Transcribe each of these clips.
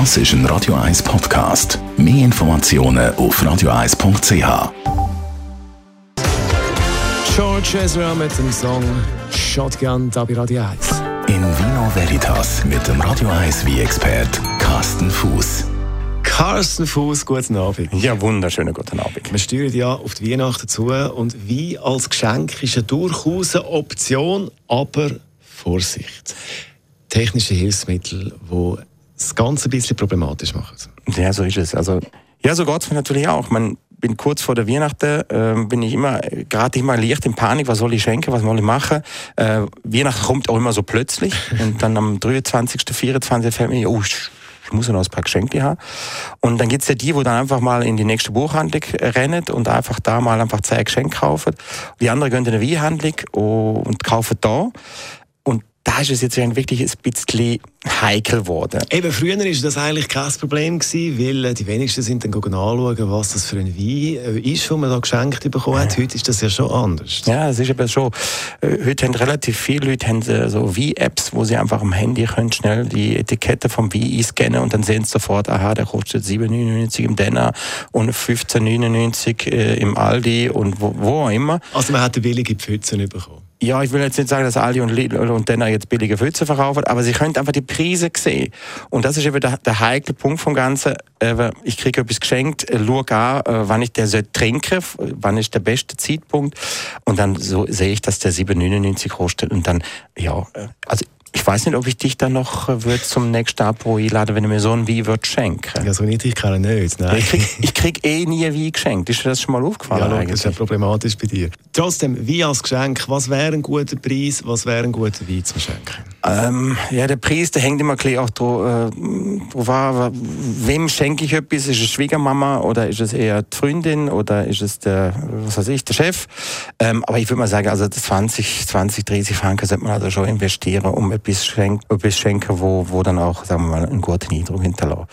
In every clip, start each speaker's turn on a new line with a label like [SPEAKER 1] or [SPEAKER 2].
[SPEAKER 1] Das ist ein Radio 1 Podcast. Mehr Informationen auf radio1.ch.
[SPEAKER 2] George Ezra mit dem Song Shotgun da bei Radio 1.
[SPEAKER 1] In Vino Veritas mit dem Radio 1 wie expert Carsten Fuß.
[SPEAKER 2] Carsten Fuß, guten Abend.
[SPEAKER 3] Ja, wunderschönen guten Abend.
[SPEAKER 2] Wir steuern ja auf die Weihnachten zu und wie als Geschenk ist ja durchaus eine Option, aber Vorsicht. Technische Hilfsmittel, die das Ganze ein bisschen problematisch machen.
[SPEAKER 3] Ja, so ist es. Also, ja, so geht es mir natürlich auch. Man bin kurz vor der Weihnachten, äh, bin ich immer, gerade immer leicht in Panik, was soll ich schenken, was soll ich machen. Äh, Weihnachten kommt auch immer so plötzlich und dann am 23., 24. fällt mir, oh, ich muss ja noch ein paar Geschenke haben. Und dann gibt es ja die, wo dann einfach mal in die nächste Buchhandlung rennen und einfach da mal einfach zwei Geschenke kaufen. Die anderen gehen in eine Weinhandlung und kaufen da da ist es jetzt wirklich ein bisschen heikel geworden.
[SPEAKER 2] Eben, früher war das eigentlich kein Problem, gewesen, weil äh, die wenigsten sind dann anschauen, was das für ein Wein äh, ist, den man da geschenkt bekommen hat. Heute ist das ja schon anders.
[SPEAKER 3] Ja, es ist eben schon. Äh, heute haben relativ viele Leute haben so Wein-Apps, wo sie einfach am Handy können schnell die Etikette vom Wein einscannen und dann sehen sie sofort, aha, der kostet 7,99 im Denner und 15,99 im Aldi und wo, wo auch immer.
[SPEAKER 2] Also man hat eine billige Pfütze bekommen.
[SPEAKER 3] Ja, ich will jetzt nicht sagen, dass Aldi und Lidl und Denner jetzt billige Pfütze verkaufen, aber sie können einfach die Preise sehen. Und das ist eben der, der heikle Punkt vom Ganzen. Ich kriege etwas geschenkt, äh, schaue an, äh, wann ich der trinken wann ist der beste Zeitpunkt. Und dann so sehe ich, dass der 7,99 kostet. Und dann, ja, äh, also ich weiß nicht, ob ich dich dann noch äh, würd zum nächsten Apro einladen, wenn du mir so ein Wein würd schenken
[SPEAKER 2] Ja, so nicht, ich kann nicht. Nein.
[SPEAKER 3] Ich, krieg, ich krieg eh nie Wein geschenkt. Ist dir das schon mal aufgefallen?
[SPEAKER 2] Ja, das ist ja problematisch bei dir. Trotzdem, Wein als Geschenk, was wäre ein guter Preis, was wäre ein guter Wein zum Schenken?
[SPEAKER 3] Ähm, ja, der Preis, der hängt immer ein bisschen auch drauf, äh, drauf an, wem schenke ich etwas? Ist es Schwiegermama oder ist es eher die Freundin oder ist es der, was weiß ich, der Chef? Ähm, aber ich würde mal sagen, also 20, 20, 30 Franken sollte man also schon investieren, um etwas, schenk, etwas schenken, wo, wo dann auch, sagen wir mal, einen guten Eindruck hinterlässt.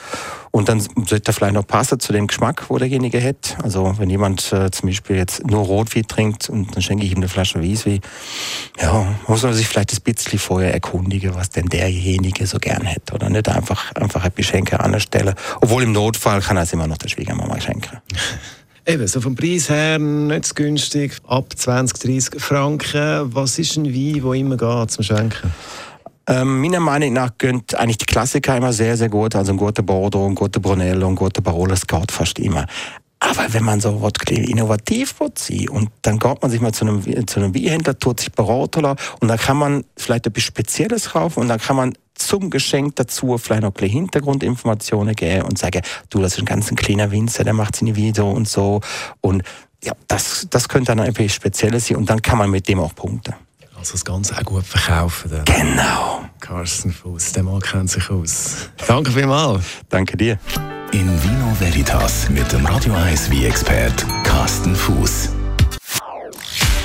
[SPEAKER 3] Und dann sollte er vielleicht noch passen zu dem Geschmack, wo derjenige hat. Also wenn jemand äh, zum Beispiel jetzt nur Rotwein trinkt und dann schenke ich ihm eine Flasche Weißwein, ja, muss man sich vielleicht ein bisschen vorher erkundigen, was denn derjenige so gern hätte. Oder nicht einfach, einfach ein Geschenk anstellen. Obwohl im Notfall kann er es immer noch der Schwiegermama schenken.
[SPEAKER 2] Eben, so vom Preis her nicht so günstig, ab 20, 30 Franken. Was ist ein Wein, der immer geht zum Schenken?
[SPEAKER 3] Ähm, meiner Meinung nach gönnt eigentlich die Klassiker immer sehr, sehr gut. Also ein guter Bordeaux, ein guter Brunello, ein guter Barolo, geht fast immer. Aber wenn man so was innovativ will und dann geht man sich mal zu einem, zu einem Weinhändler, tut sich beraten und dann kann man vielleicht etwas Spezielles kaufen und dann kann man zum Geschenk dazu vielleicht noch ein Hintergrundinformationen geben und sagen, du, das ist ein ganz kleiner Winzer, der macht seine Video und so. Und ja, das, das könnte dann etwas Spezielles sein und dann kann man mit dem auch punkten.
[SPEAKER 2] Also das Ganze auch gut verkaufen. Dann.
[SPEAKER 3] Genau.
[SPEAKER 2] Carsten Fuß, der Mann kennt sich aus. Danke vielmals.
[SPEAKER 3] Danke dir.
[SPEAKER 1] In Vino Veritas mit dem Radio 1 wie expert Carsten Fuß.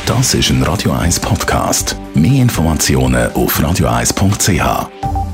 [SPEAKER 1] Das ist ein Radio 1 Podcast. Mehr Informationen auf radio1.ch.